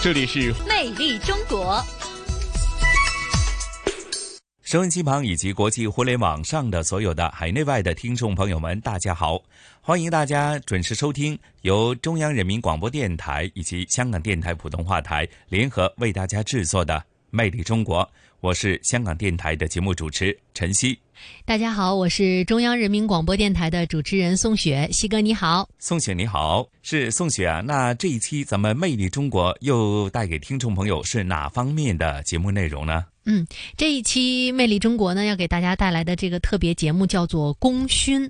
这里是魅力中国。收音机旁以及国际互联网上的所有的海内外的听众朋友们，大家好！欢迎大家准时收听由中央人民广播电台以及香港电台普通话台联合为大家制作的《魅力中国》。我是香港电台的节目主持陈曦。大家好，我是中央人民广播电台的主持人宋雪。西哥你好，宋雪你好，是宋雪啊。那这一期咱们《魅力中国》又带给听众朋友是哪方面的节目内容呢？嗯，这一期《魅力中国》呢，要给大家带来的这个特别节目叫做《功勋》。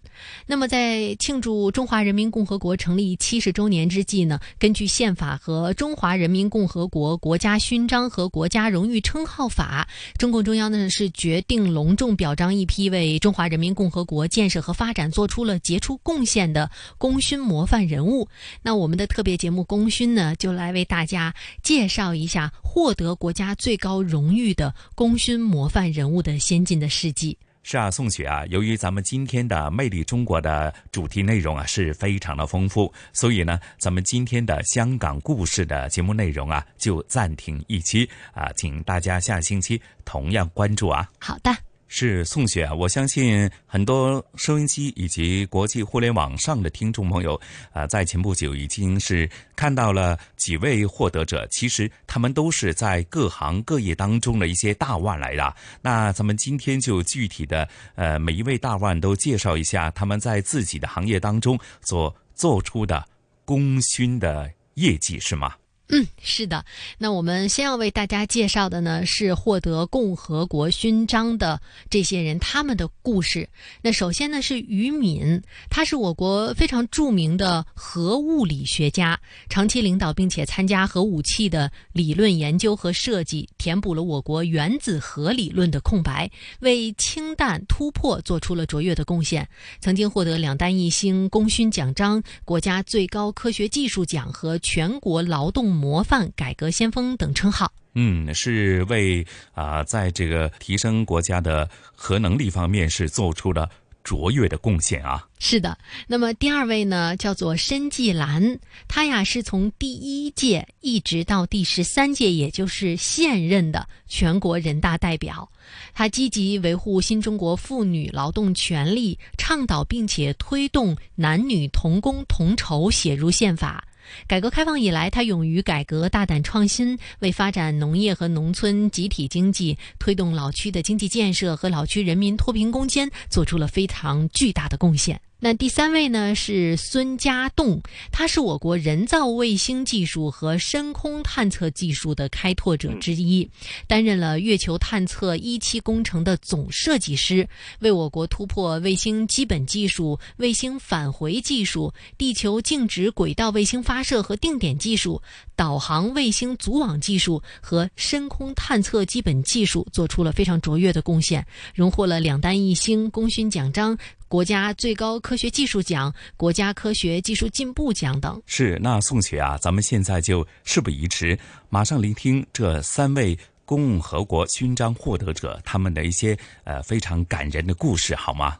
那么，在庆祝中华人民共和国成立七十周年之际呢，根据宪法和《中华人民共和国国家勋章和国家荣誉称号法》，中共中央呢是决定隆重表彰一批为中华人民共和国建设和发展做出了杰出贡献的功勋模范人物。那我们的特别节目《功勋》呢，就来为大家介绍一下获得国家最高荣誉的。功勋模范人物的先进的事迹是啊，宋雪啊，由于咱们今天的《魅力中国》的主题内容啊是非常的丰富，所以呢，咱们今天的香港故事的节目内容啊就暂停一期啊，请大家下星期同样关注啊。好的。是宋雪啊！我相信很多收音机以及国际互联网上的听众朋友，啊，在前不久已经是看到了几位获得者。其实他们都是在各行各业当中的一些大腕来的。那咱们今天就具体的，呃，每一位大腕都介绍一下他们在自己的行业当中所做出的功勋的业绩，是吗？嗯，是的。那我们先要为大家介绍的呢，是获得共和国勋章的这些人，他们的故事。那首先呢是于敏，他是我国非常著名的核物理学家，长期领导并且参加核武器的理论研究和设计，填补了我国原子核理论的空白，为氢弹突破做出了卓越的贡献。曾经获得两弹一星功勋奖章、国家最高科学技术奖和全国劳动。模范、改革先锋等称号，嗯，是为啊，在这个提升国家的核能力方面是做出了卓越的贡献啊。是的，那么第二位呢，叫做申纪兰，他呀是从第一届一直到第十三届，也就是现任的全国人大代表。他积极维护新中国妇女劳动权利，倡导并且推动男女同工同酬写入宪法。改革开放以来，他勇于改革、大胆创新，为发展农业和农村集体经济、推动老区的经济建设和老区人民脱贫攻坚做出了非常巨大的贡献。那第三位呢是孙家栋，他是我国人造卫星技术和深空探测技术的开拓者之一，担任了月球探测一期工程的总设计师，为我国突破卫星基本技术、卫星返回技术、地球静止轨道卫星发射和定点技术、导航卫星组网技术和深空探测基本技术做出了非常卓越的贡献，荣获了两弹一星功勋奖章。国家最高科学技术奖、国家科学技术进步奖等。是，那宋雪啊，咱们现在就事不宜迟，马上聆听这三位共和国勋章获得者他们的一些呃非常感人的故事，好吗？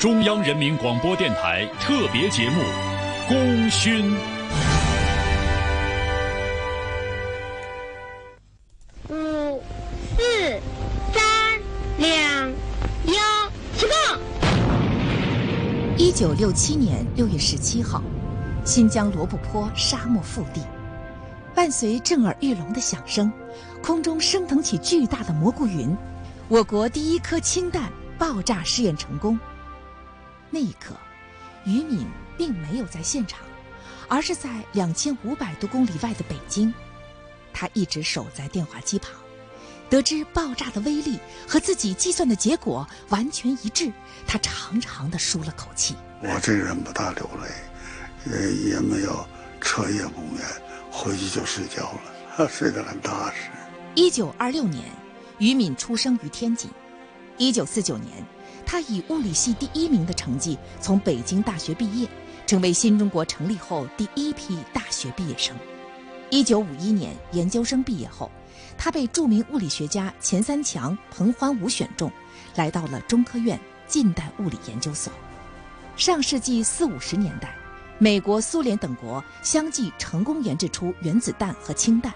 中央人民广播电台特别节目《功勋》。两一九六七年六月十七号，新疆罗布泊沙漠腹地，伴随震耳欲聋的响声，空中升腾起巨大的蘑菇云。我国第一颗氢弹爆炸试验成功。那一刻，于敏并没有在现场，而是在两千五百多公里外的北京。他一直守在电话机旁。得知爆炸的威力和自己计算的结果完全一致，他长长的舒了口气。我这人不大流泪，也也没有彻夜不眠，回去就睡觉了，睡得很踏实。一九二六年，于敏出生于天津。一九四九年，他以物理系第一名的成绩从北京大学毕业，成为新中国成立后第一批大学毕业生。一九五一年，研究生毕业后，他被著名物理学家钱三强、彭桓武选中，来到了中科院近代物理研究所。上世纪四五十年代，美国、苏联等国相继成功研制出原子弹和氢弹。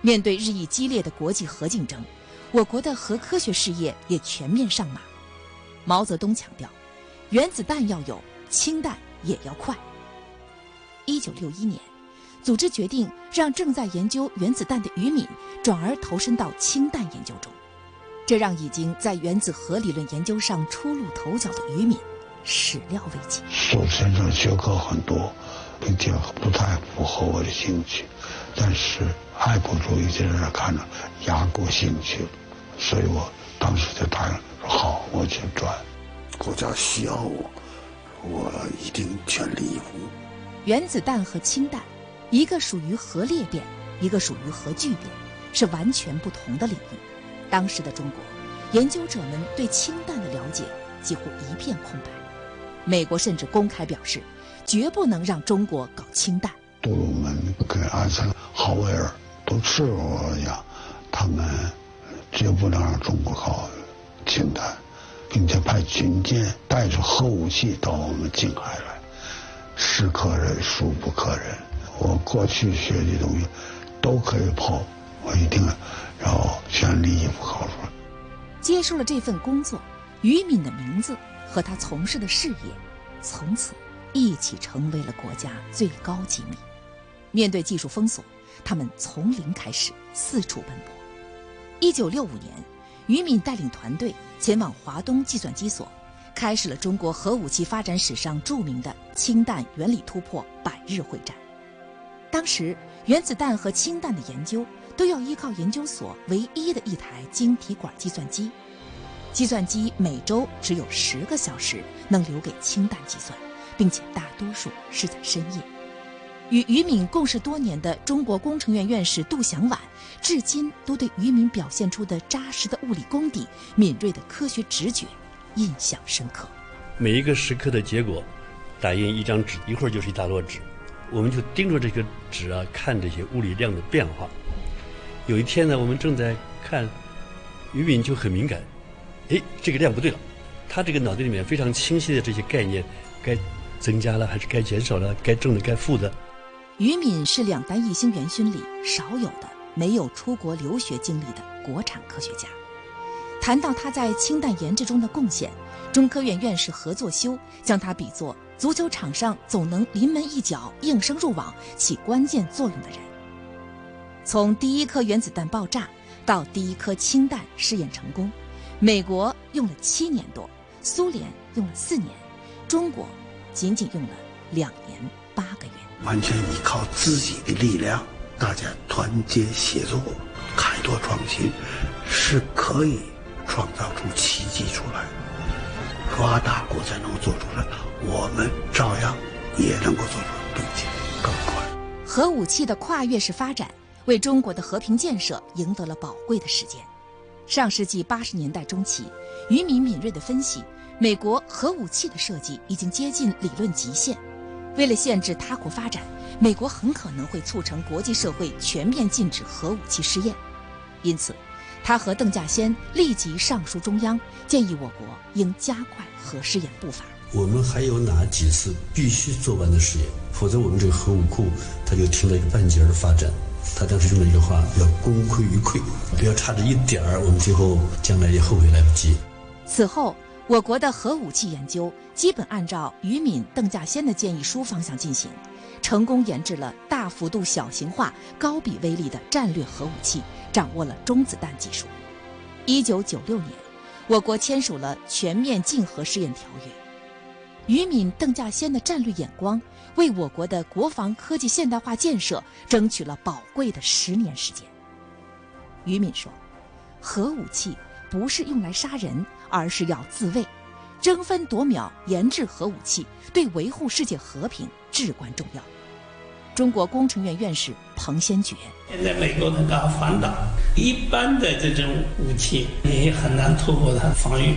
面对日益激烈的国际核竞争，我国的核科学事业也全面上马。毛泽东强调，原子弹要有，氢弹也要快。一九六一年，组织决定让正在研究原子弹的于敏转而投身到氢弹研究中，这让已经在原子核理论研究上初露头角的于敏始料未及。苏先生学科很多，并且不太符合我的兴趣，但是爱国主义在这看着压过兴趣了。所以我当时就答应说好，我去转，国家需要我，我一定全力以赴。原子弹和氢弹，一个属于核裂变，一个属于核聚变，是完全不同的领域。当时的中国，研究者们对氢弹的了解几乎一片空白。美国甚至公开表示，绝不能让中国搞氢弹。杜鲁门跟艾森豪威尔都赤裸裸地讲，他们。绝不能让中国搞氢弹，并且派军舰带着核武器到我们近海来，是可忍孰不可忍。我过去学的东西都可以抛，我一定要全力以赴考出来。接受了这份工作，于敏的名字和他从事的事业，从此一起成为了国家最高机密。面对技术封锁，他们从零开始，四处奔波。一九六五年，于敏带领团队前往华东计算机所，开始了中国核武器发展史上著名的氢弹原理突破百日会战。当时，原子弹和氢弹的研究都要依靠研究所唯一的一台晶体管计算机，计算机每周只有十个小时能留给氢弹计算，并且大多数是在深夜。与于敏共事多年的中国工程院院士杜祥琬，至今都对于敏表现出的扎实的物理功底、敏锐的科学直觉印象深刻。每一个时刻的结果，打印一张纸，一会儿就是一大摞纸，我们就盯着这个纸啊，看这些物理量的变化。有一天呢，我们正在看，于敏就很敏感，哎，这个量不对了，他这个脑袋里面非常清晰的这些概念，该增加了还是该减少了，该正的该负的。于敏是两弹一星元勋里少有的没有出国留学经历的国产科学家。谈到他在氢弹研制中的贡献，中科院院士何作修将他比作足球场上总能临门一脚应声入网起关键作用的人。从第一颗原子弹爆炸到第一颗氢弹试验成功，美国用了七年多，苏联用了四年，中国仅仅用了两年八个月。完全依靠自己的力量，大家团结协作，开拓创新，是可以创造出奇迹出来的。发达国才能做出来，我们照样也能够做出来，并且更快。核武器的跨越式发展，为中国的和平建设赢得了宝贵的时间。上世纪八十年代中期，于敏敏锐地分析，美国核武器的设计已经接近理论极限。为了限制他国发展，美国很可能会促成国际社会全面禁止核武器试验。因此，他和邓稼先立即上书中央，建议我国应加快核试验步伐。我们还有哪几次必须做完的试验？否则，我们这个核武库它就停了一个半截的发展。他当时用了一句话：“要功亏一篑，不要差这一点儿，我们最后将来也后悔来不及。”此后。我国的核武器研究基本按照于敏、邓稼先的建议书方向进行，成功研制了大幅度小型化、高比威力的战略核武器，掌握了中子弹技术。一九九六年，我国签署了全面禁核试验条约。于敏、邓稼先的战略眼光，为我国的国防科技现代化建设争取了宝贵的十年时间。于敏说：“核武器。”不是用来杀人，而是要自卫，争分夺秒研制核武器，对维护世界和平至关重要。中国工程院院士彭先觉。现在美国的搞反导，一般的这种武器你很难突破它的防御。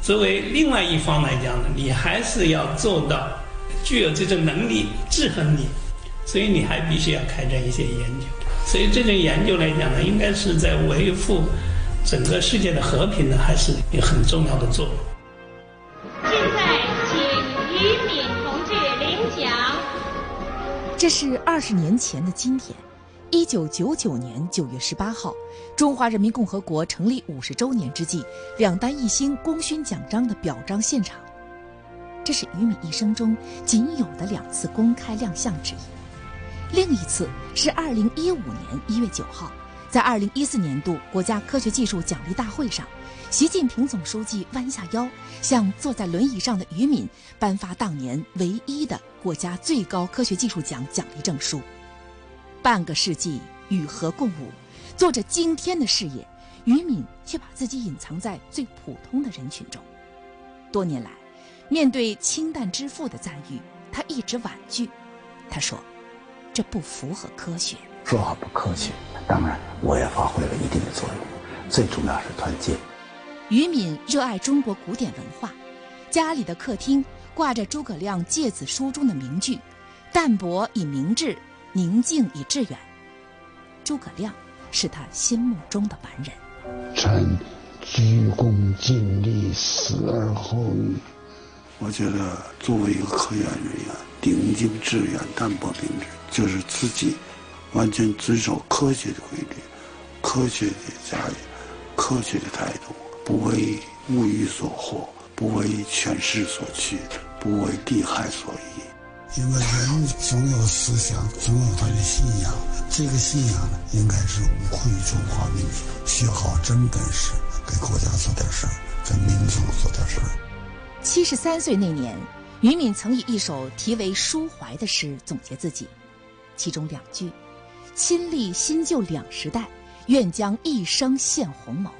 作为另外一方来讲呢，你还是要做到具有这种能力制衡你，所以你还必须要开展一些研究。所以这种研究来讲呢，应该是在维护整个世界的和平呢，还是有很重要的作用。这是二十年前的今天，一九九九年九月十八号。中华人民共和国成立五十周年之际，两弹一星功勋奖章的表彰现场，这是于敏一生中仅有的两次公开亮相之一。另一次是二零一五年一月九号，在二零一四年度国家科学技术奖励大会上，习近平总书记弯下腰，向坐在轮椅上的于敏颁发当年唯一的国家最高科学技术奖奖励证书。半个世纪与和共舞。做着惊天的事业，于敏却把自己隐藏在最普通的人群中。多年来，面对清淡之父的赞誉，他一直婉拒。他说：“这不符合科学。”说话不客气。当然，我也发挥了一定的作用。最重要是团结。于敏热爱中国古典文化，家里的客厅挂着诸葛亮《诫子书》中的名句：“淡泊以明志，宁静以致远。”诸葛亮。是他心目中的完人。臣鞠躬尽瘁，死而后已。我觉得，作为一个科研人员，宁静致远、淡泊明志，就是自己完全遵守科学的规律、科学的家业、科学的态度，不为物欲所惑，不为权势所趋，不为利害所役。因为人总有思想，总有他的信仰。这个信仰呢，应该是无愧于中华民族，学好真本事，给国家做点事儿，给民族做点事儿。七十三岁那年，于敏曾以一首题为《抒怀》的诗总结自己，其中两句：“亲历新旧两时代，愿将一生献鸿谋”，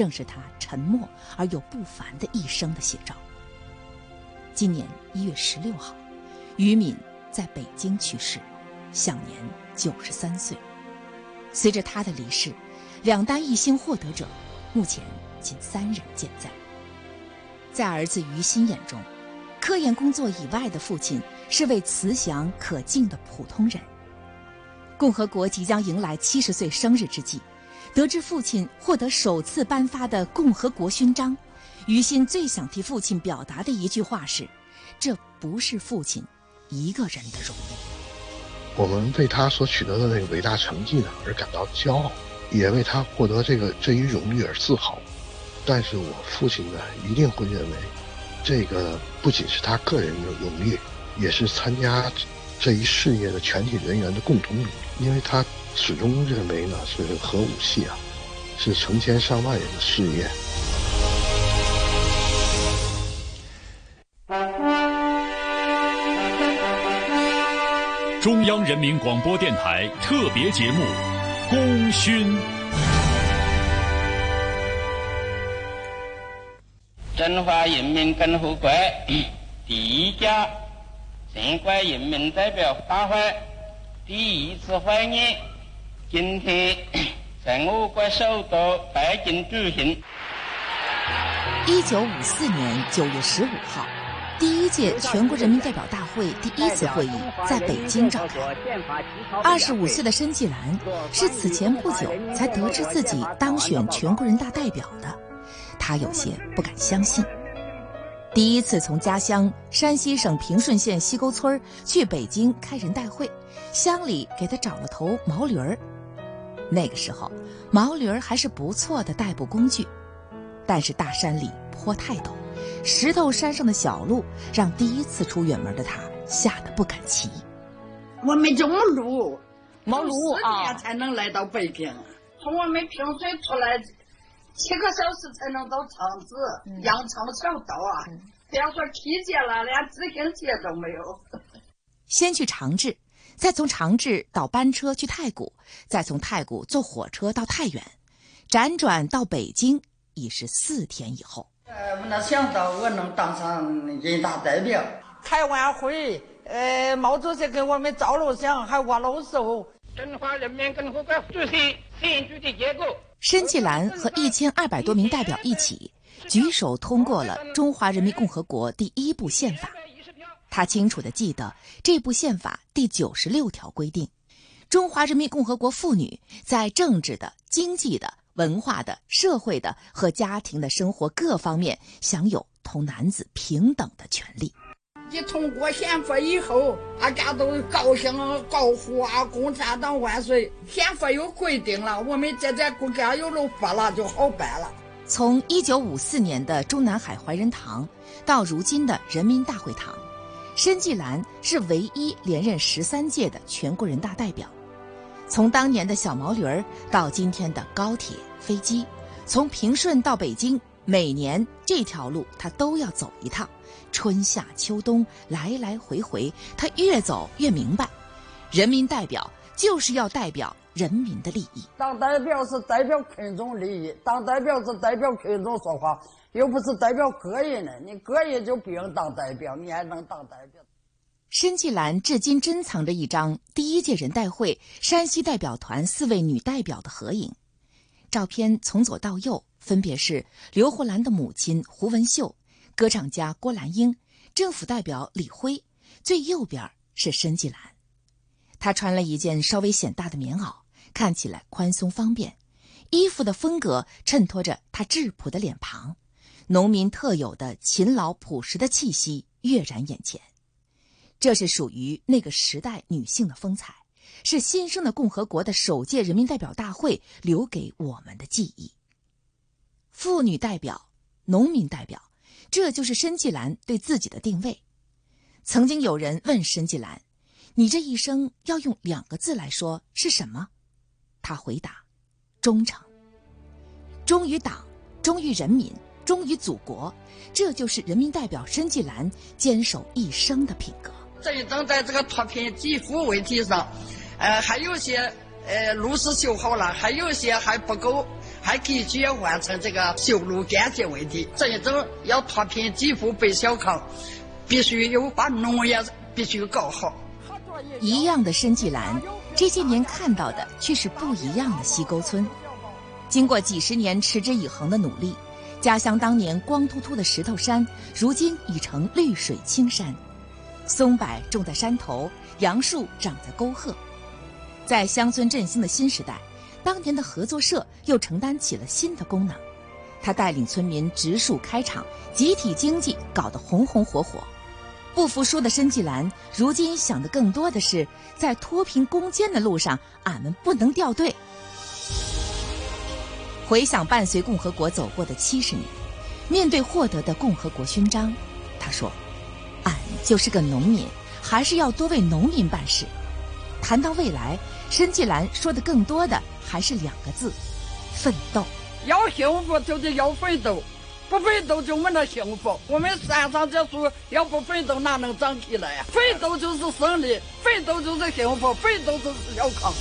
正是他沉默而又不凡的一生的写照。今年一月十六号。于敏在北京去世，享年九十三岁。随着他的离世，两弹一星获得者目前仅三人健在。在儿子于心眼中，科研工作以外的父亲是位慈祥可敬的普通人。共和国即将迎来七十岁生日之际，得知父亲获得首次颁发的共和国勋章，于心最想替父亲表达的一句话是：“这不是父亲。”一个人的荣誉，我们为他所取得的那个伟大成绩呢而感到骄傲，也为他获得这个这一荣誉而自豪。但是我父亲呢一定会认为，这个不仅是他个人的荣誉，也是参加这一事业的全体人员的共同努力，因为他始终认为呢是核武器啊，是成千上万人的事业。中央人民广播电台特别节目《功勋》。中华人民共和国第一届全国人民代表大会第一次会议今天在我国首都北京举行。一九五四年九月十五号。第一届全国人民代表大会第一次会议在北京召开。二十五岁的申纪兰是此前不久才得知自己当选全国人大代表的，他有些不敢相信。第一次从家乡山西省平顺县西沟村去北京开人代会，乡里给他找了头毛驴儿。那个时候，毛驴儿还是不错的代步工具，但是大山里坡太陡。石头山上的小路，让第一次出远门的他吓得不敢骑。我们这么路，没路啊，才能来到北京。从我们平水出来，七个小时才能到长治，羊肠小道啊！别说梯阶了，连自行车都没有。先去长治，再从长治倒班车去太谷，再从太谷坐火车到太原，辗转到北京已是四天以后。呃，我哪想到我能当上人大代表？开完会，呃，毛主席给我们照了相，还握了手。中华人民共和国主席选举的结果，申纪兰和一千二百多名代表一起举手通过了中华人民共和国第一部宪法。他清楚地记得，这部宪法第九十六条规定，中华人民共和国妇女在政治的、经济的、文化的、社会的和家庭的生活各方面享有同男子平等的权利。一通过宪法以后，大家都高兴高呼啊“共产党万岁”。宪法有规定了，我们这在国家有了法了，就好办了。从一九五四年的中南海怀仁堂到如今的人民大会堂，申纪兰是唯一连任十三届的全国人大代表。从当年的小毛驴儿到今天的高铁、飞机，从平顺到北京，每年这条路他都要走一趟。春夏秋冬来来回回，他越走越明白，人民代表就是要代表人民的利益。当代表是代表群众利益，当代表是代表群众说话，又不是代表个人的。你个人就不用当代表，你还能当代表？申纪兰至今珍藏着一张第一届人代会山西代表团四位女代表的合影，照片从左到右分别是刘胡兰的母亲胡文秀。歌唱家郭兰英，政府代表李辉，最右边是申纪兰。她穿了一件稍微显大的棉袄，看起来宽松方便。衣服的风格衬托着她质朴的脸庞，农民特有的勤劳朴实的气息跃然眼前。这是属于那个时代女性的风采，是新生的共和国的首届人民代表大会留给我们的记忆。妇女代表，农民代表。这就是申纪兰对自己的定位。曾经有人问申纪兰：“你这一生要用两个字来说是什么？”他回答：“忠诚。忠于党，忠于人民，忠于祖国，这就是人民代表申纪兰坚守一生的品格。”这正在这个脱贫济富问题上，呃，还有些呃路是修好了，还有些还不够。还必须要完成这个修路干净问题，这一种要脱贫济富奔小康，必须有把农业必须搞好。一样的申纪兰，这些年看到的却是不一样的西沟村。经过几十年持之以恒的努力，家乡当年光秃秃的石头山，如今已成绿水青山。松柏种在山头，杨树长在沟壑，在乡村振兴的新时代。当年的合作社又承担起了新的功能，他带领村民植树开厂，集体经济搞得红红火火。不服输的申纪兰，如今想的更多的是，在脱贫攻坚的路上，俺们不能掉队。回想伴随共和国走过的七十年，面对获得的共和国勋章，他说：“俺就是个农民，还是要多为农民办事。”谈到未来，申纪兰说的更多的。还是两个字，奋斗。要幸福就得要奋斗，不奋斗就没那幸福。我们山上这树要不奋斗哪能长起来呀？奋斗就是胜利，奋斗就是幸福，奋斗就是小康。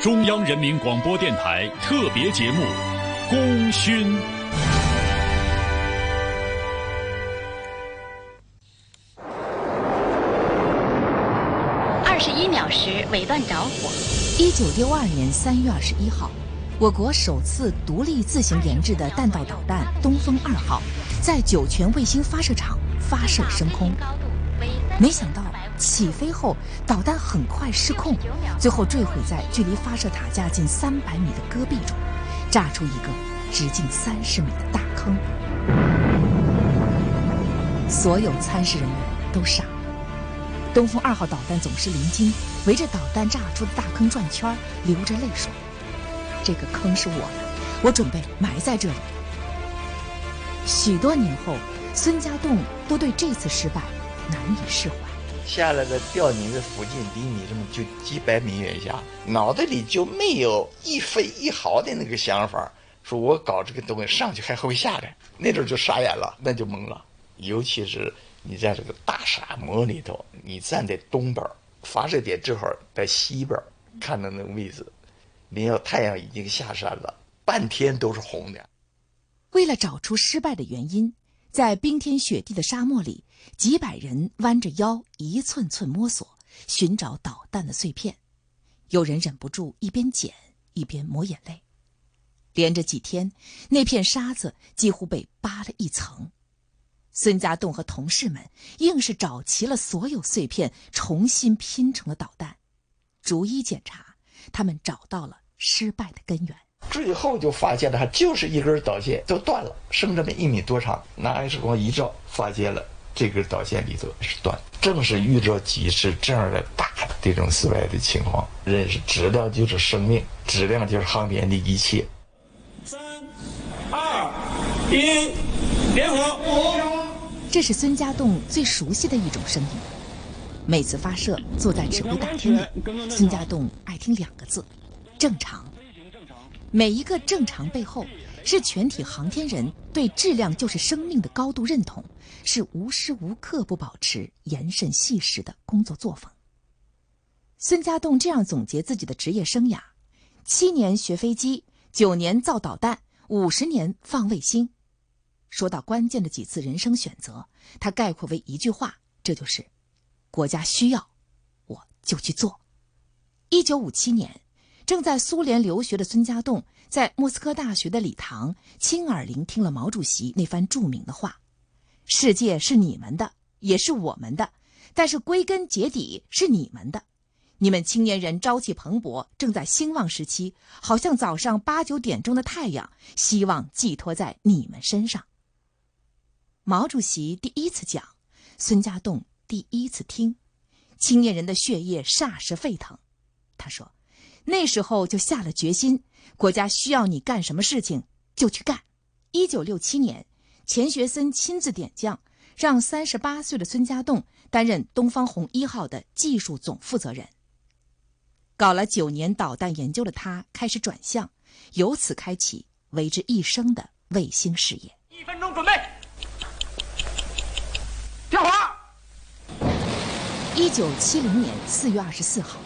中央人民广播电台特别节目《功勋》。二十一秒时尾段着火。一九六二年三月二十一号，我国首次独立自行研制的弹道导弹“东风二号”在酒泉卫星发射场发射升空。没想到起飞后，导弹很快失控，最后坠毁在距离发射塔架近三百米的戈壁中，炸出一个直径三十米的大坑。所有参试人员都傻了。东风二号导弹总师林金围着导弹炸出的大坑转圈，流着泪说：“这个坑是我的，我准备埋在这里。”许多年后，孙家栋都对这次失败难以释怀。下来的掉你的附近，离你这么就几百米远下，脑袋里就没有一分一毫的那个想法，说我搞这个东西上去还会下来，那阵就傻眼了，那就懵了，尤其是。你在这个大沙漠里头，你站在东边，发射点正好在西边，看到那个位置，你要太阳已经下山了，半天都是红的。为了找出失败的原因，在冰天雪地的沙漠里，几百人弯着腰，一寸寸摸索，寻找导弹的碎片。有人忍不住一边捡一边抹眼泪。连着几天，那片沙子几乎被扒了一层。孙家栋和同事们硬是找齐了所有碎片，重新拼成了导弹。逐一检查，他们找到了失败的根源。最后就发现了，就是一根导线都断了，剩这么一米多长。拿 X 光一照，发现了这根导线里头是断。正是遇着几次这样的大的这种失败的情况，认识质量就是生命，质量就是航天的一切。三、二、一，点火！这是孙家栋最熟悉的一种声音。每次发射，坐在指挥大厅里，孙家栋爱听两个字：正常。每一个正常背后，是全体航天人对质量就是生命的高度认同，是无时无刻不保持严慎细实的工作作风。孙家栋这样总结自己的职业生涯：七年学飞机，九年造导弹，五十年放卫星。说到关键的几次人生选择，他概括为一句话，这就是：国家需要，我就去做。一九五七年。正在苏联留学的孙家栋，在莫斯科大学的礼堂亲耳聆听了毛主席那番著名的话：“世界是你们的，也是我们的，但是归根结底是你们的。你们青年人朝气蓬勃，正在兴旺时期，好像早上八九点钟的太阳，希望寄托在你们身上。”毛主席第一次讲，孙家栋第一次听，青年人的血液霎时沸腾。他说。那时候就下了决心，国家需要你干什么事情就去干。一九六七年，钱学森亲自点将，让三十八岁的孙家栋担任东方红一号的技术总负责人。搞了九年导弹研究的他，开始转向，由此开启为之一生的卫星事业。一分钟准备，点火。一九七零年四月二十四号。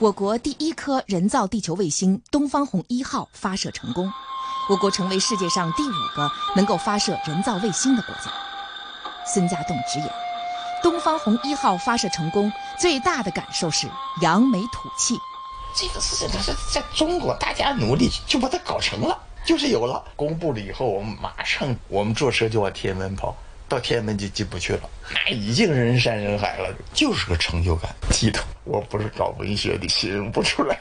我国第一颗人造地球卫星“东方红一号”发射成功，我国成为世界上第五个能够发射人造卫星的国家。孙家栋直言：“东方红一号发射成功，最大的感受是扬眉吐气。这个事情它是在中国，大家努力就把它搞成了，就是有了。公布了以后，我们马上我们坐车就往天安门跑。”到天安门就进不去了，那已经人山人海了，就是个成就感，激动。我不是搞文学的，形容不出来。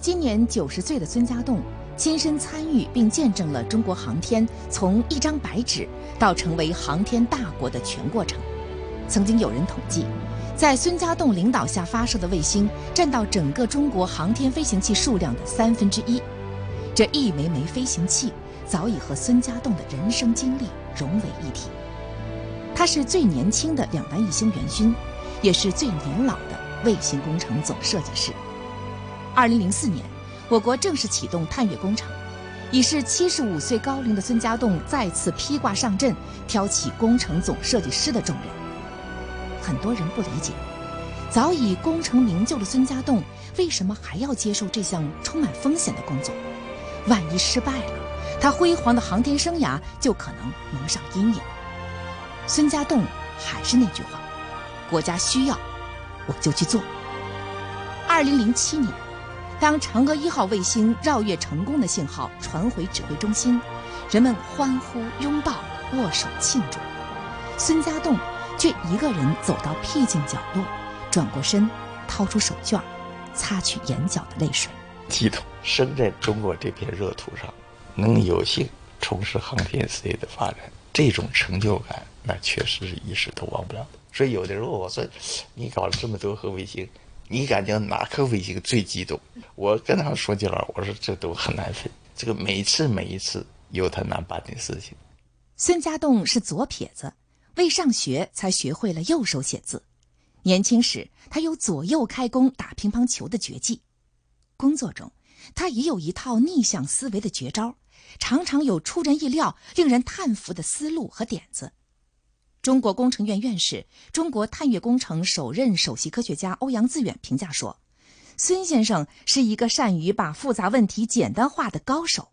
今年九十岁的孙家栋亲身参与并见证了中国航天从一张白纸到成为航天大国的全过程。曾经有人统计，在孙家栋领导下发射的卫星占到整个中国航天飞行器数量的三分之一，这一枚枚飞行器早已和孙家栋的人生经历。融为一体。他是最年轻的两弹一星元勋，也是最年老的卫星工程总设计师。二零零四年，我国正式启动探月工程，已是七十五岁高龄的孙家栋再次披挂上阵，挑起工程总设计师的重任。很多人不理解，早已功成名就的孙家栋为什么还要接受这项充满风险的工作？万一失败了？他辉煌的航天生涯就可能蒙上阴影。孙家栋还是那句话：国家需要，我就去做。二零零七年，当嫦娥一号卫星绕月成功的信号传回指挥中心，人们欢呼、拥抱、握手庆祝。孙家栋却一个人走到僻静角落，转过身，掏出手绢，擦去眼角的泪水。激动，生在中国这片热土上。能有幸从事航天事业的发展，这种成就感，那确实是一时都忘不了。所以有的时候我说，你搞了这么多颗卫星，你感觉哪颗卫星最激动？我跟他说句了，我说这都很难分。这个每次每一次有他难办的事情。孙家栋是左撇子，为上学才学会了右手写字。年轻时他有左右开弓打乒乓球的绝技，工作中他也有一套逆向思维的绝招。常常有出人意料、令人叹服的思路和点子。中国工程院院士、中国探月工程首任首席科学家欧阳自远评价说：“孙先生是一个善于把复杂问题简单化的高手。”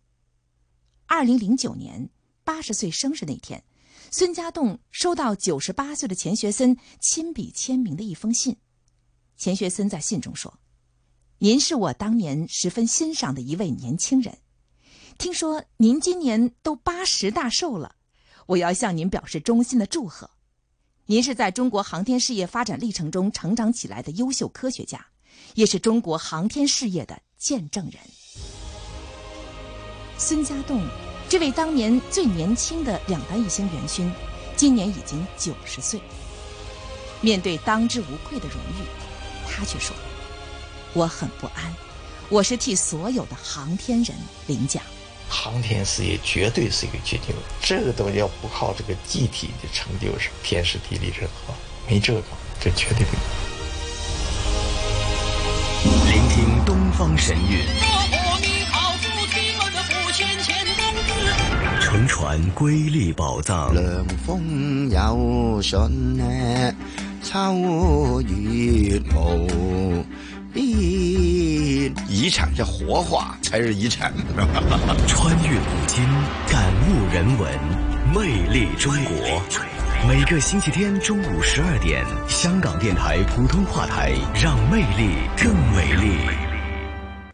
二零零九年八十岁生日那天，孙家栋收到九十八岁的钱学森亲笔签名的一封信。钱学森在信中说：“您是我当年十分欣赏的一位年轻人，听说您今年都八十大寿了，我要向您表示衷心的祝贺。您是在中国航天事业发展历程中成长起来的优秀科学家，也是中国航天事业的见证人。”孙家栋，这位当年最年轻的两弹一星元勋，今年已经九十岁。面对当之无愧的荣誉，他却说：“我很不安，我是替所有的航天人领奖。航天事业绝对是一个绝对，这个东西要不靠这个集体的成就是天时地利人和，没这个，这绝对不行。聆听东方神韵。”乘船瑰丽宝藏，凉风有信呢，秋月无边。遗产是活化才是遗产。穿越古今，感悟人文，魅力中国。每个星期天中午十二点，香港电台普通话台，让魅力更美丽。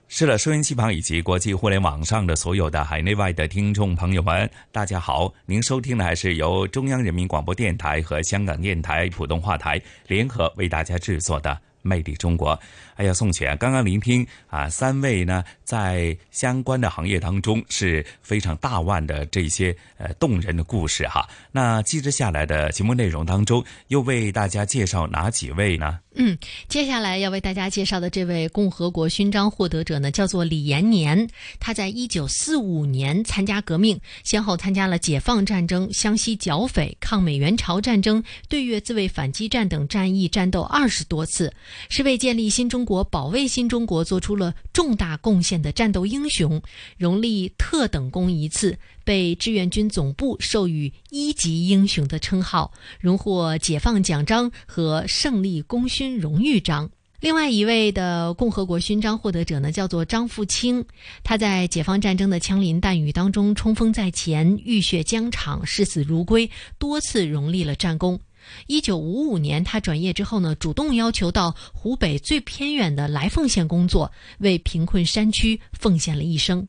是了，收音机旁以及国际互联网上的所有的海内外的听众朋友们，大家好！您收听的还是由中央人民广播电台和香港电台普通话台联合为大家制作的《魅力中国》。哎呀，宋雪，刚刚聆听啊，三位呢在相关的行业当中是非常大腕的这些呃动人的故事哈。那接着下来的节目内容当中，又为大家介绍哪几位呢？嗯，接下来要为大家介绍的这位共和国勋章获得者呢，叫做李延年。他在一九四五年参加革命，先后参加了解放战争、湘西剿匪、抗美援朝战争、对越自卫反击战等战役战斗二十多次，是为建立新中国、保卫新中国做出了重大贡献的战斗英雄，荣立特等功一次。被志愿军总部授予一级英雄的称号，荣获解放奖章和胜利功勋荣誉章。另外一位的共和国勋章获得者呢，叫做张富清。他在解放战争的枪林弹雨当中冲锋在前，浴血疆场，视死如归，多次荣立了战功。一九五五年，他转业之后呢，主动要求到湖北最偏远的来凤县工作，为贫困山区奉献了一生。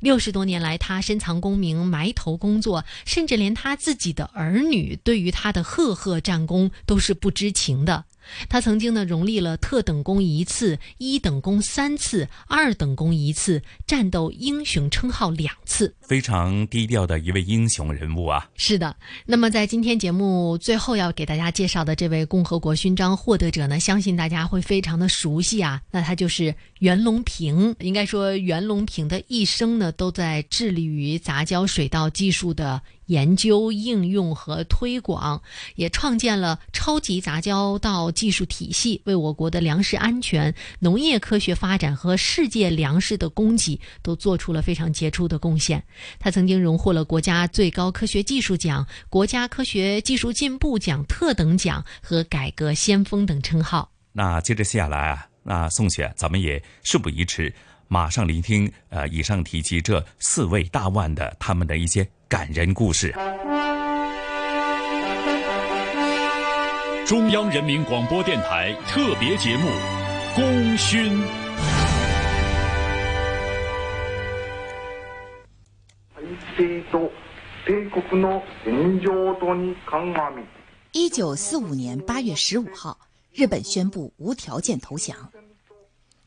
六十多年来，他深藏功名，埋头工作，甚至连他自己的儿女对于他的赫赫战功都是不知情的。他曾经呢，荣立了特等功一次、一等功三次、二等功一次，战斗英雄称号两次，非常低调的一位英雄人物啊！是的。那么，在今天节目最后要给大家介绍的这位共和国勋章获得者呢，相信大家会非常的熟悉啊。那他就是袁隆平。应该说，袁隆平的一生呢，都在致力于杂交水稻技术的。研究、应用和推广，也创建了超级杂交稻技术体系，为我国的粮食安全、农业科学发展和世界粮食的供给都做出了非常杰出的贡献。他曾经荣获了国家最高科学技术奖、国家科学技术进步奖特等奖和改革先锋等称号。那接着下来啊，那宋雪，咱们也事不宜迟。马上聆听，呃，以上提及这四位大腕的他们的一些感人故事。中央人民广播电台特别节目《功勋》。一九四五年八月十五号，日本宣布无条件投降。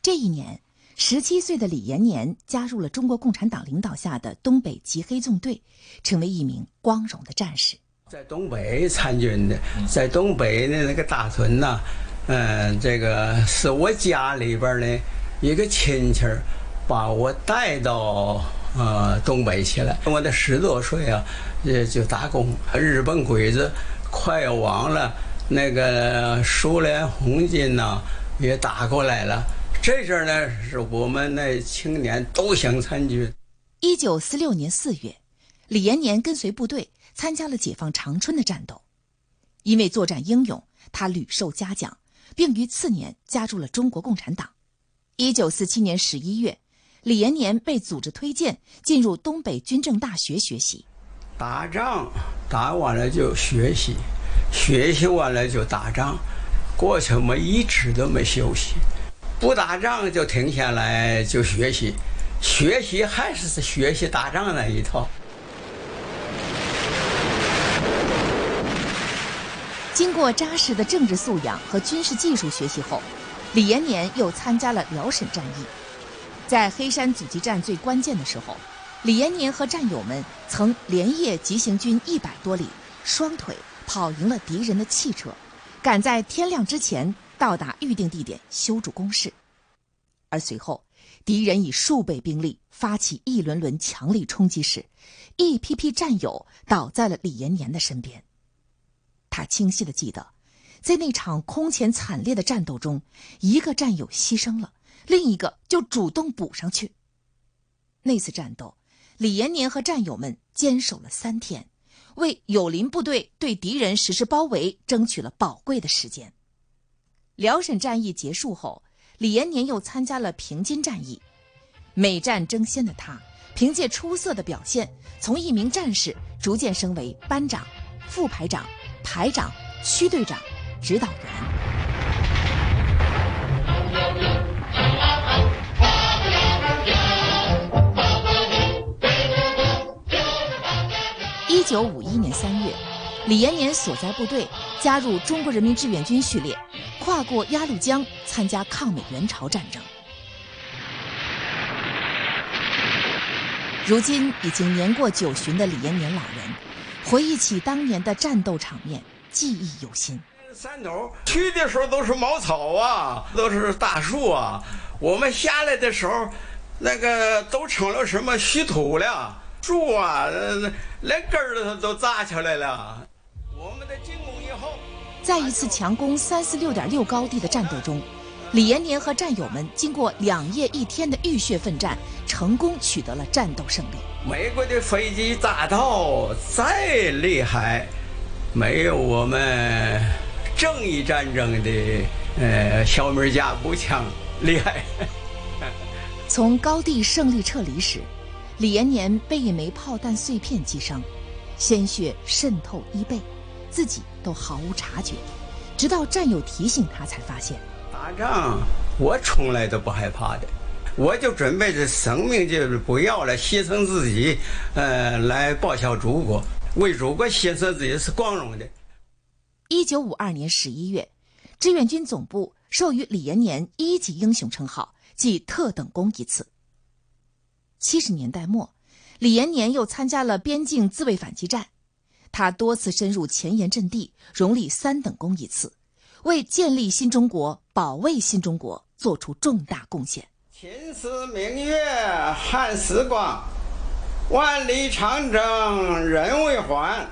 这一年。十七岁的李延年加入了中国共产党领导下的东北极黑纵队，成为一名光荣的战士。在东北参军的，在东北的那个大屯呐，嗯，这个是我家里边的一个亲戚把我带到呃东北去了。我的十多岁啊，也就打工。日本鬼子快要完了，那个苏联红军呐也打过来了。这阵儿呢，是我们那青年都想参军。一九四六年四月，李延年跟随部队参加了解放长春的战斗，因为作战英勇，他屡受嘉奖，并于次年加入了中国共产党。一九四七年十一月，李延年被组织推荐进入东北军政大学学习。打仗打完了就学习，学习完了就打仗，过程我一直都没休息。不打仗就停下来就学习，学习还是学习打仗那一套。经过扎实的政治素养和军事技术学习后，李延年又参加了辽沈战役。在黑山阻击战最关键的时候，李延年和战友们曾连夜急行军一百多里，双腿跑赢了敌人的汽车，赶在天亮之前。到达预定地点修筑工事，而随后敌人以数倍兵力发起一轮轮强力冲击时，一批批战友倒在了李延年的身边。他清晰的记得，在那场空前惨烈的战斗中，一个战友牺牲了，另一个就主动补上去。那次战斗，李延年和战友们坚守了三天，为友邻部队对敌人实施包围争取了宝贵的时间。辽沈战役结束后，李延年又参加了平津战役。美战争先的他，凭借出色的表现，从一名战士逐渐升为班长、副排长、排长、区队长、指导员。一九五一年三月，李延年所在部队加入中国人民志愿军序列。跨过鸭绿江参加抗美援朝战争。如今已经年过九旬的李延年老人，回忆起当年的战斗场面，记忆犹新。山头去的时候都是茅草啊，都是大树啊。我们下来的时候，那个都成了什么虚土了，树啊，连根儿都都扎起来了。我们的进。在一次强攻三四六点六高地的战斗中，李延年和战友们经过两夜一天的浴血奋战，成功取得了战斗胜利。美国的飞机炸道再厉害，没有我们正义战争的呃小米加步枪厉害。从高地胜利撤离时，李延年被一枚炮弹碎片击伤，鲜血渗透衣背。自己都毫无察觉，直到战友提醒他，才发现打仗我从来都不害怕的，我就准备着生命就是不要了，牺牲自己，呃，来报效祖国，为祖国牺牲自己是光荣的。一九五二年十一月，志愿军总部授予李延年一级英雄称号，记特等功一次。七十年代末，李延年又参加了边境自卫反击战。他多次深入前沿阵地，荣立三等功一次，为建立新中国、保卫新中国做出重大贡献。秦时明月汉时光，万里长征人未还。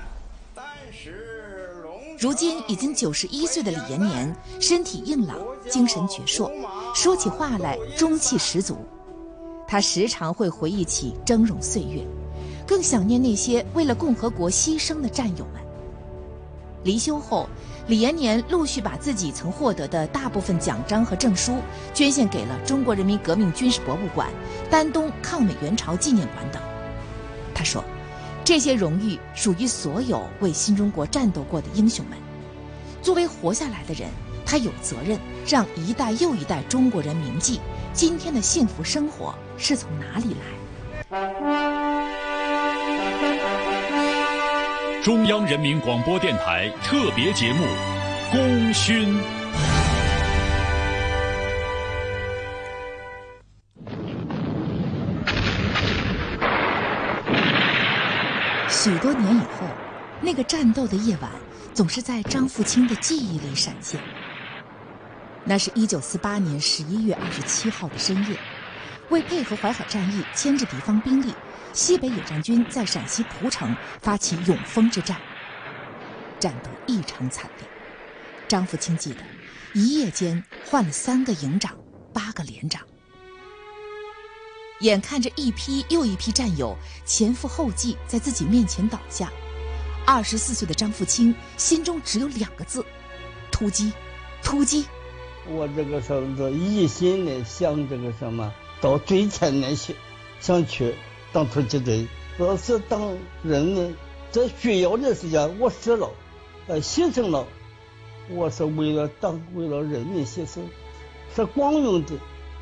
但是龙。如今已经九十一岁的李延年，身体硬朗，精神矍铄，说起话来中气十足。他时常会回忆起峥嵘岁月。更想念那些为了共和国牺牲的战友们。离休后，李延年陆续把自己曾获得的大部分奖章和证书捐献给了中国人民革命军事博物馆、丹东抗美援朝纪念馆等。他说：“这些荣誉属于所有为新中国战斗过的英雄们。作为活下来的人，他有责任让一代又一代中国人铭记今天的幸福生活是从哪里来。”中央人民广播电台特别节目《功勋》。许多年以后，那个战斗的夜晚总是在张富清的记忆里闪现。那是一九四八年十一月二十七号的深夜，为配合淮海战役牵制敌方兵力。西北野战军在陕西蒲城发起永丰之战，战斗异常惨烈。张富清记得，一夜间换了三个营长，八个连长。眼看着一批又一批战友前赴后继在自己面前倒下，二十四岁的张富清心中只有两个字：突击，突击。我这个时候一心的想这个什么。到最前面去，想去当突击队。要是当人民在需要的时间，我死了，呃，牺牲了，我是为了党，为了人民牺牲，是光荣的，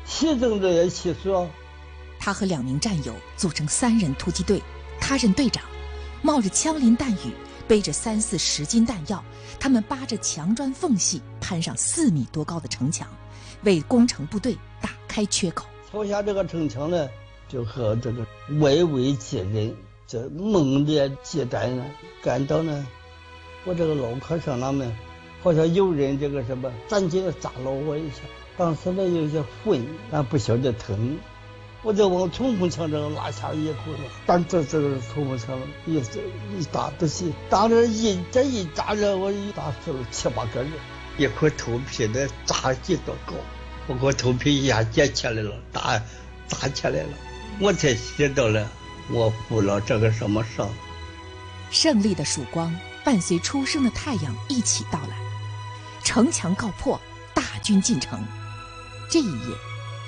牺牲的也牺牲。他和两名战友组成三人突击队，他任队长，冒着枪林弹雨，背着三四十斤弹药，他们扒着墙砖缝隙攀上四米多高的城墙，为攻城部队打开缺口。抄下这个城墙呢？就和这个外围魏救人，这猛烈激战呢，感到呢，我这个脑壳上那面好像有人这个什么，赶紧扎了我一下。当时呢有些昏，但不晓得疼。我就往冲锋枪上拉下一口子，但这这个冲锋枪一一打不行，打这一这一扎着，我一打死了七八个人，一块头皮呢扎几多高，我我头皮一下结起来了，打打起来了。我才知道了，我负了这个什么伤。胜利的曙光伴随初升的太阳一起到来，城墙告破，大军进城。这一夜，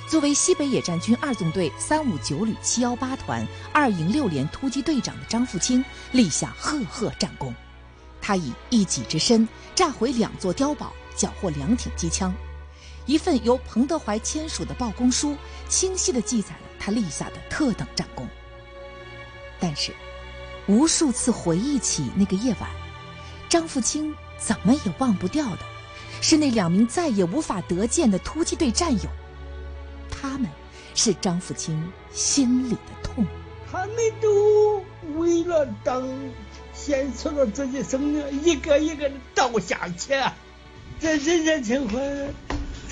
作为西北野战军二纵队三五九旅七幺八团二营六连突击队长的张富清立下赫赫战功。他以一己之身炸毁两座碉堡，缴获两挺机枪。一份由彭德怀签署的报功书，清晰地记载了他立下的特等战功。但是，无数次回忆起那个夜晚，张富清怎么也忘不掉的，是那两名再也无法得见的突击队战友。他们，是张富清心里的痛。他们都为了党，献出了自己生命，一个一个的倒下去。这人间情怀。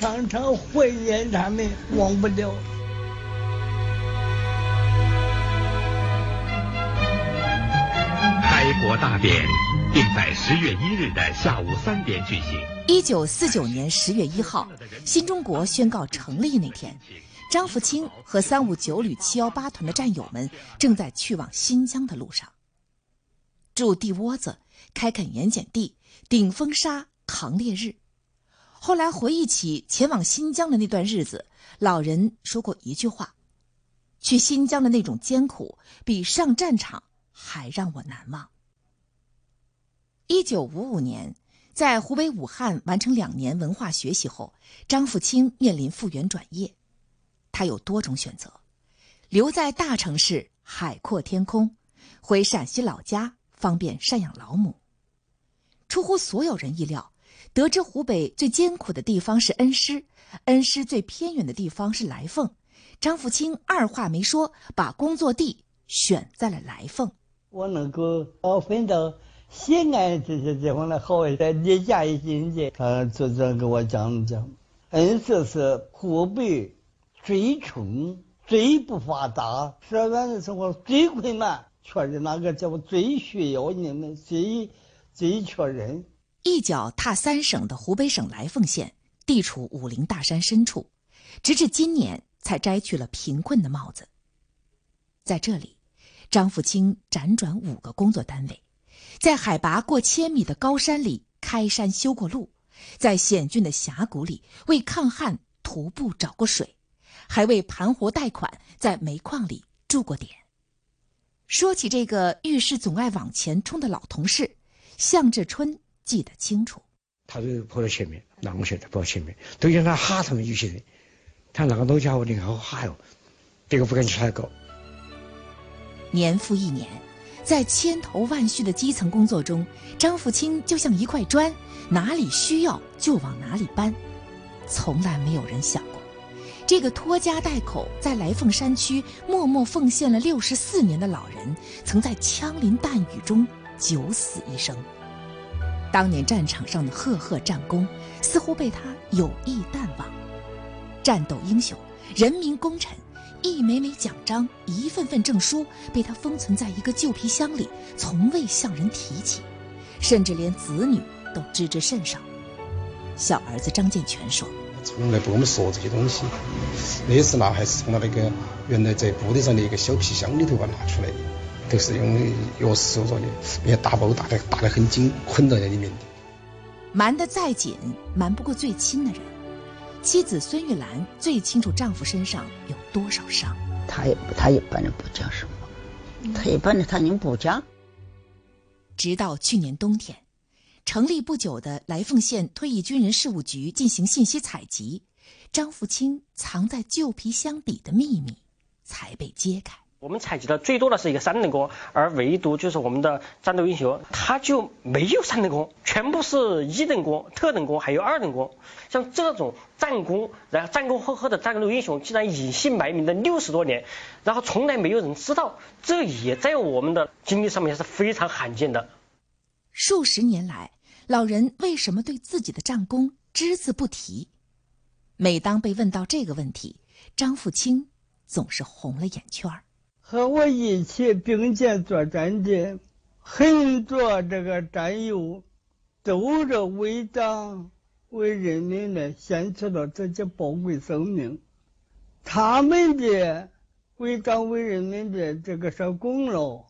常常怀念他们，忘不了。开国大典定在十月一日的下午三点举行。一九四九年十月一号，新中国宣告成立那天，张福清和三五九旅七幺八团的战友们正在去往新疆的路上。筑地窝子，开垦盐碱地，顶风沙，扛烈日。后来回忆起前往新疆的那段日子，老人说过一句话：“去新疆的那种艰苦，比上战场还让我难忘。”一九五五年，在湖北武汉完成两年文化学习后，张富清面临复员转业。他有多种选择：留在大城市，海阔天空；回陕西老家，方便赡养老母。出乎所有人意料。得知湖北最艰苦的地方是恩施，恩施最偏远的地方是来凤，张富清二话没说，把工作地选在了来凤。我能够哦分到西安这些地方来好一点，离家一近些。他就这样跟我讲讲，恩施是湖北最穷、最不发达、社员的生活最困难，确实那个叫最需要你们，最最缺人。一脚踏三省的湖北省来凤县，地处武陵大山深处，直至今年才摘去了贫困的帽子。在这里，张富清辗转五个工作单位，在海拔过千米的高山里开山修过路，在险峻的峡谷里为抗旱徒步找过水，还为盘活贷款在煤矿里住过点。说起这个遇事总爱往前冲的老同事，向志春。记得清楚，他就跑到前面，那我现在跑前面，都叫他吓他们有些人，他那个老家伙你好吓哟，别个不敢去抬高。年复一年，在千头万绪的基层工作中，张富清就像一块砖，哪里需要就往哪里搬。从来没有人想过，这个拖家带口在来凤山区默默奉献了六十四年的老人，曾在枪林弹雨中九死一生。当年战场上的赫赫战功，似乎被他有意淡忘。战斗英雄、人民功臣，一枚枚奖章、一份份证书，被他封存在一个旧皮箱里，从未向人提起，甚至连子女都知之甚少。小儿子张建全说：“从来不跟我们说这些东西，那次拿还是从他那个原来在部队上的一个小皮箱里头把拿出来的。”都是用钥匙锁着的，那些大包打的打得很紧，捆在那里面的。瞒得再紧，瞒不过最亲的人。妻子孙玉兰最清楚丈夫身上有多少伤。他也他一般人不讲什么，他一般人他人不讲。直到去年冬天，成立不久的来凤县退役军人事务局进行信息采集，张富清藏在旧皮箱底的秘密才被揭开。我们采集的最多的是一个三等功，而唯独就是我们的战斗英雄，他就没有三等功，全部是一等功、特等功，还有二等功。像这种战功，然后战功赫赫的战斗英雄，竟然隐姓埋名的六十多年，然后从来没有人知道，这也在我们的经历上面是非常罕见的。数十年来，老人为什么对自己的战功只字不提？每当被问到这个问题，张富清总是红了眼圈儿。和我一起并肩作战的很多这个战友，都是为党为人民的献出了自己宝贵生命。他们的为党为人民的这个是功劳，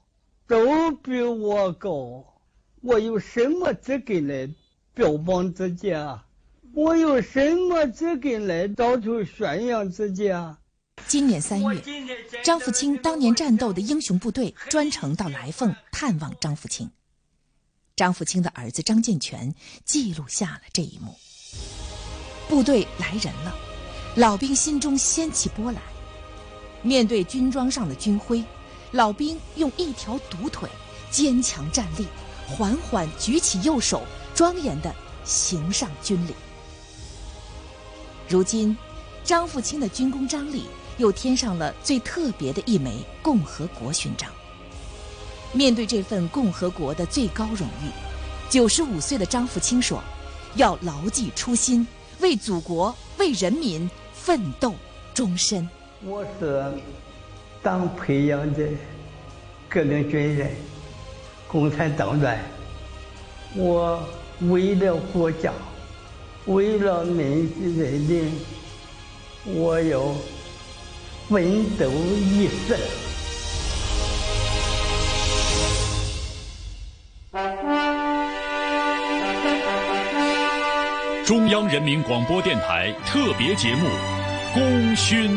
都比我高。我有什么资格来标榜自己啊？我有什么资格来到处宣扬自己啊？今年三月，张富清当年战斗的英雄部队专程到来凤探望张富清。张富清的儿子张建全记录下了这一幕。部队来人了，老兵心中掀起波澜。面对军装上的军徽，老兵用一条独腿坚强站立，缓缓举起右手，庄严地行上军礼。如今，张富清的军功章里。又添上了最特别的一枚共和国勋章。面对这份共和国的最高荣誉，九十五岁的张富清说：“要牢记初心，为祖国、为人民奋斗终身。”我是党培养的革命军人，共产党员。我为了国家，为了民人民，我要。奋斗一生。中央人民广播电台特别节目《功勋》。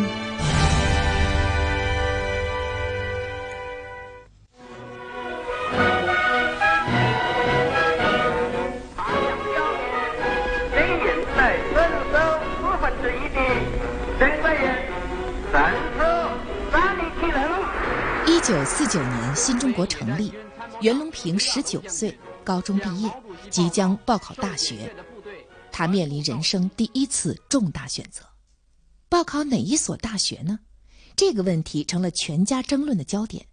九四九年，新中国成立，袁隆平十九岁，高中毕业，即将报考大学。他面临人生第一次重大选择：报考哪一所大学呢？这个问题成了全家争论的焦点。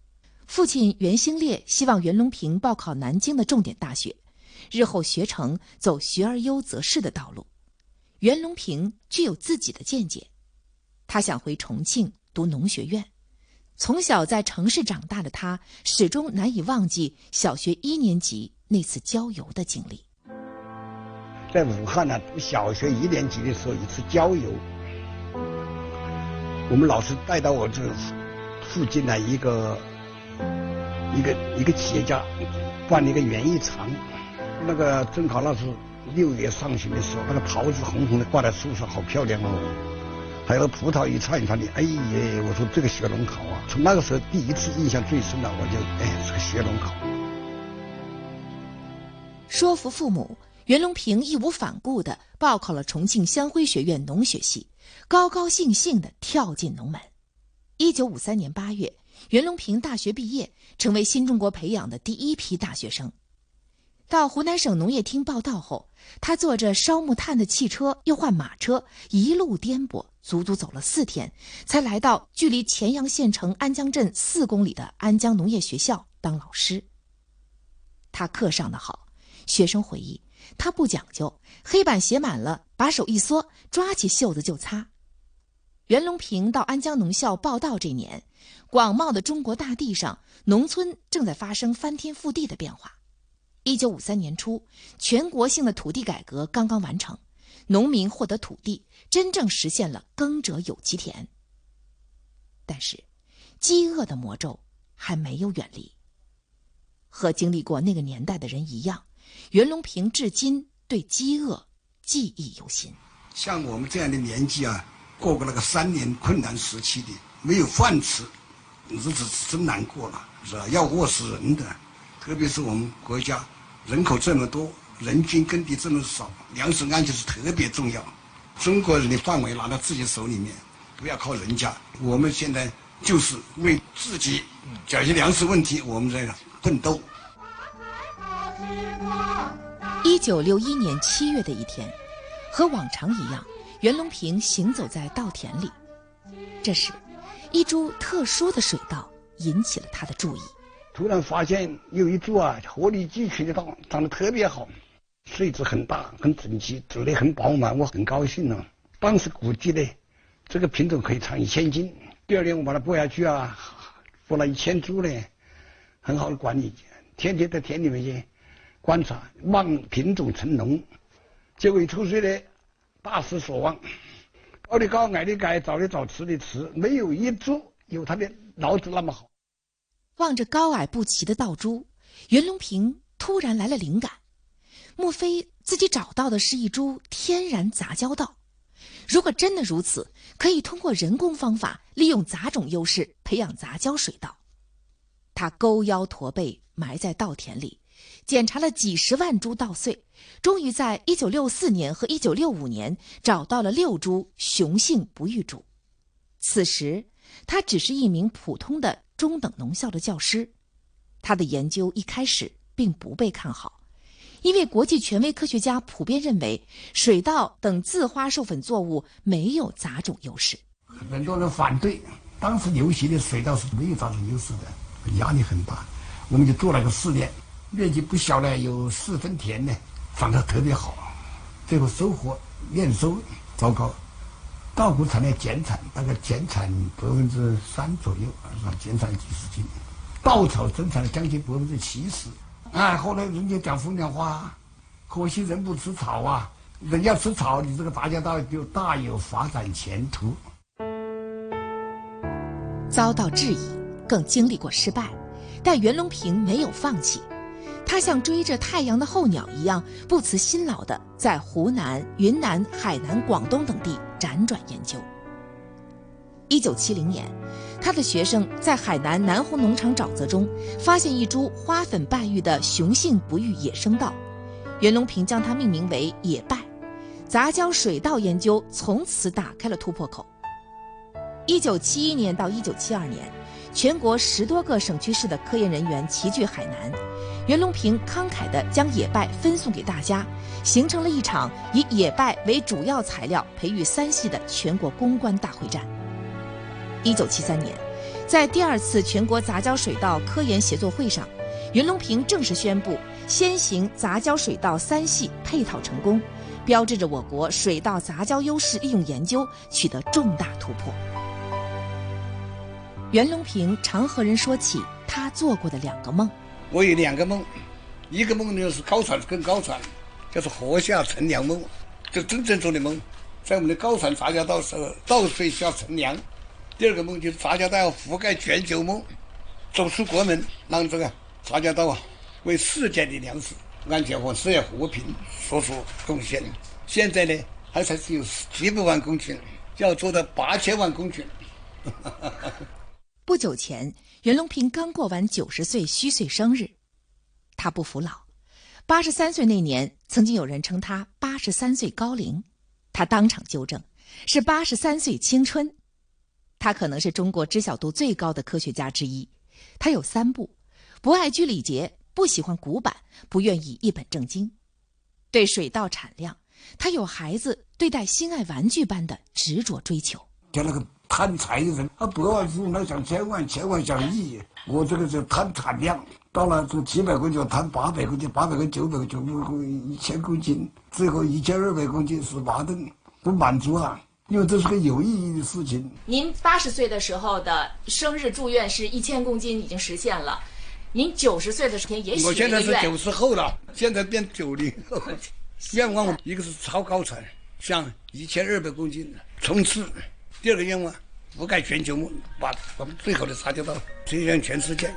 父亲袁兴烈希望袁隆平报考南京的重点大学，日后学成走学而优则仕的道路。袁隆平具有自己的见解，他想回重庆读农学院。从小在城市长大的他，始终难以忘记小学一年级那次郊游的经历。在武汉呢，小学一年级的时候一次郊游，我们老师带到我这附近的一个一个一个企业家办了一个园艺场，那个正好那是六月上旬的时候，那个桃子红红的挂在树上，好漂亮哦。还有葡萄一串一串的，哎呀，我说这个学龙考啊，从那个时候第一次印象最深的，我就哎是个学龙考。说服父母，袁隆平义无反顾的报考了重庆湘辉学院农学系，高高兴兴的跳进农门。一九五三年八月，袁隆平大学毕业，成为新中国培养的第一批大学生。到湖南省农业厅报道后，他坐着烧木炭的汽车，又换马车，一路颠簸，足足走了四天，才来到距离乾阳县城安江镇四公里的安江农业学校当老师。他课上的好，学生回忆他不讲究，黑板写满了，把手一缩，抓起袖子就擦。袁隆平到安江农校报道这年，广袤的中国大地上，农村正在发生翻天覆地的变化。一九五三年初，全国性的土地改革刚刚完成，农民获得土地，真正实现了耕者有其田。但是，饥饿的魔咒还没有远离。和经历过那个年代的人一样，袁隆平至今对饥饿记忆犹新。像我们这样的年纪啊，过过那个三年困难时期的，没有饭吃，日子是真难过了，是吧？要饿死人的。特别是我们国家人口这么多，人均耕地这么少，粮食安全是特别重要。中国人的范围拿到自己手里面，不要靠人家。我们现在就是为自己解决粮食问题，我们在奋斗。一九六一年七月的一天，和往常一样，袁隆平行走在稻田里。这时，一株特殊的水稻引起了他的注意。突然发现有一株啊，鹤立鸡群的稻，长得特别好，穗子很大，很整齐，籽粒很饱满，我很高兴呢。当时估计呢，这个品种可以产一千斤。第二年我把它播下去啊，播了一千株呢，很好的管理，天天在田里面去观察，望品种成龙。结果一出水呢，大失所望，高的高，矮的矮，早的早，迟的迟，没有一株有它的脑子那么好。望着高矮不齐的稻株，袁隆平突然来了灵感：莫非自己找到的是一株天然杂交稻？如果真的如此，可以通过人工方法，利用杂种优势培养杂交水稻。他勾腰驼背，埋在稻田里，检查了几十万株稻穗，终于在1964年和1965年找到了六株雄性不育株。此时，他只是一名普通的。中等农校的教师，他的研究一开始并不被看好，因为国际权威科学家普遍认为水稻等自花授粉作物没有杂种优势。很多人反对，当时流行的水稻是没有杂种优势的，压力很大。我们就做了个试验，面积不小呢，有四分田呢，长得特别好，最后收获验收糟糕。稻谷产量减产，大概减产百分之三左右，啊？减产几十斤。稻草增产了将近百分之七十。哎，后来人家讲风凉话，可惜人不吃草啊！人要吃草，你这个杂交稻就大有发展前途。遭到质疑，更经历过失败，但袁隆平没有放弃。他像追着太阳的候鸟一样，不辞辛劳地在湖南、云南、海南、广东等地辗转研究。一九七零年，他的学生在海南南红农场沼泽中发现一株花粉败育的雄性不育野生稻，袁隆平将它命名为“野败”。杂交水稻研究从此打开了突破口。一九七一年到一九七二年，全国十多个省区市的科研人员齐聚海南。袁隆平慷慨地将野败分送给大家，形成了一场以野败为主要材料培育三系的全国攻关大会战。一九七三年，在第二次全国杂交水稻科研协作会上，袁隆平正式宣布先行杂交水稻三系配套成功，标志着我国水稻杂交优势利用研究取得重大突破。袁隆平常和人说起他做过的两个梦。我有两个梦，一个梦呢是高产更高产，叫做禾下乘凉梦，就真正做的梦，在我们的高产杂交稻时候，稻穗下乘凉。第二个梦就是杂交稻覆盖全球梦，走出国门，让这个杂交稻啊为世界的粮食安全和世界和平做出贡献。现在呢，还才只有几百万公顷，要做到八千万公顷。不久前。袁隆平刚过完九十岁虚岁生日，他不服老。八十三岁那年，曾经有人称他“八十三岁高龄”，他当场纠正，是“八十三岁青春”。他可能是中国知晓度最高的科学家之一。他有三不：不爱拘礼节，不喜欢古板，不愿意一本正经。对水稻产量，他有孩子对待心爱玩具般的执着追求。贪财的人，他百万富翁，他想千万，千万想亿。我这个是贪产量，到了这几百公斤，贪八百公斤，八百跟九百公斤，一千公斤，最后一千二百公斤十八吨，不满足啊！因为这是个有意义的事情。您八十岁的时候的生日祝愿是一千公斤已经实现了，您九十岁的时候也许我现在是九十后了，现在变九零后。愿望一个是超高产，像一千二百公斤冲刺。第二个愿望，覆盖全球，把我们最好的茶交稻推向全世界。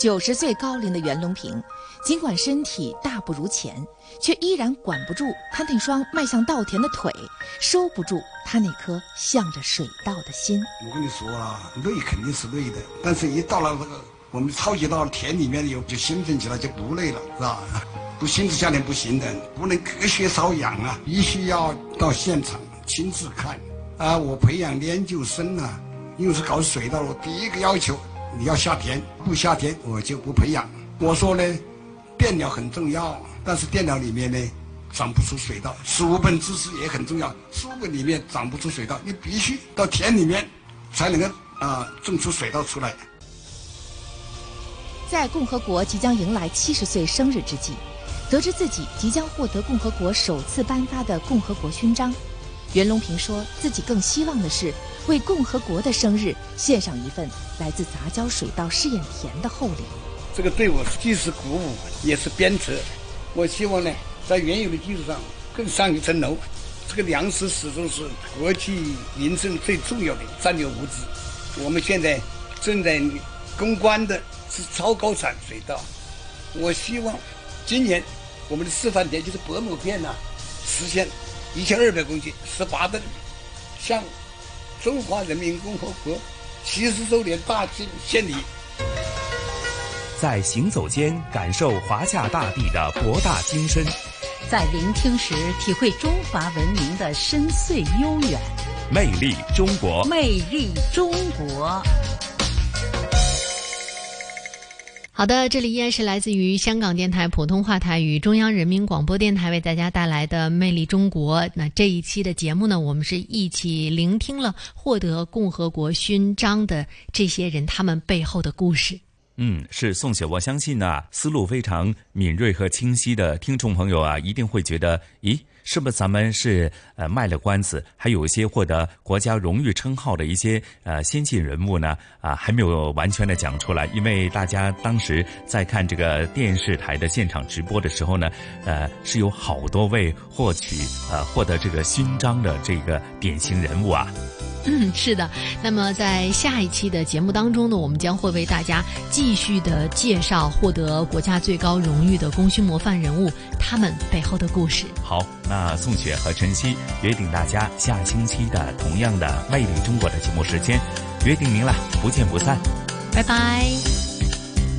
九十岁高龄的袁隆平，尽管身体大不如前，却依然管不住他那双迈向稻田的腿，收不住他那颗向着水稻的心。我跟你说啊，累肯定是累的，但是一到了这个我们超级到田里面有就兴奋起来，就不累了，是吧？不亲自下田不行的，不能隔靴搔痒啊，必须要到现场亲自看。啊，我培养研究生呢，因为是搞水稻，我第一个要求你要下田，不下田我就不培养。我说呢，电疗很重要，但是电疗里面呢长不出水稻，书本知识也很重要，书本里面长不出水稻，你必须到田里面才能够啊种出水稻出来。在共和国即将迎来七十岁生日之际，得知自己即将获得共和国首次颁发的共和国勋章。袁隆平说自己更希望的是为共和国的生日献上一份来自杂交水稻试验田的厚礼。这个对我既是鼓舞，也是鞭策。我希望呢，在原有的基础上更上一层楼。这个粮食始终是国际民生最重要的战略物资。我们现在正在攻关的是超高产水稻。我希望今年我们的示范田就是伯母片呐，实现。一千二百公斤，十八吨，向中华人民共和国七十周年大庆献礼。在行走间感受华夏大地的博大精深，在聆听时体会中华文明的深邃悠远。魅力中国，魅力中国。好的，这里依然是来自于香港电台普通话台与中央人民广播电台为大家带来的《魅力中国》。那这一期的节目呢，我们是一起聆听了获得共和国勋章的这些人他们背后的故事。嗯，是宋雪。我相信呢，思路非常敏锐和清晰的听众朋友啊，一定会觉得，咦。是不是咱们是呃卖了关子？还有一些获得国家荣誉称号的一些呃先进人物呢？啊，还没有完全的讲出来，因为大家当时在看这个电视台的现场直播的时候呢，呃，是有好多位获取呃获得这个勋章的这个典型人物啊。嗯，是的。那么在下一期的节目当中呢，我们将会为大家继续的介绍获得国家最高荣誉的功勋模范人物他们背后的故事。好，那宋雪和晨曦约定大家下星期的同样的《魅力中国》的节目时间，约定您了，不见不散。拜拜。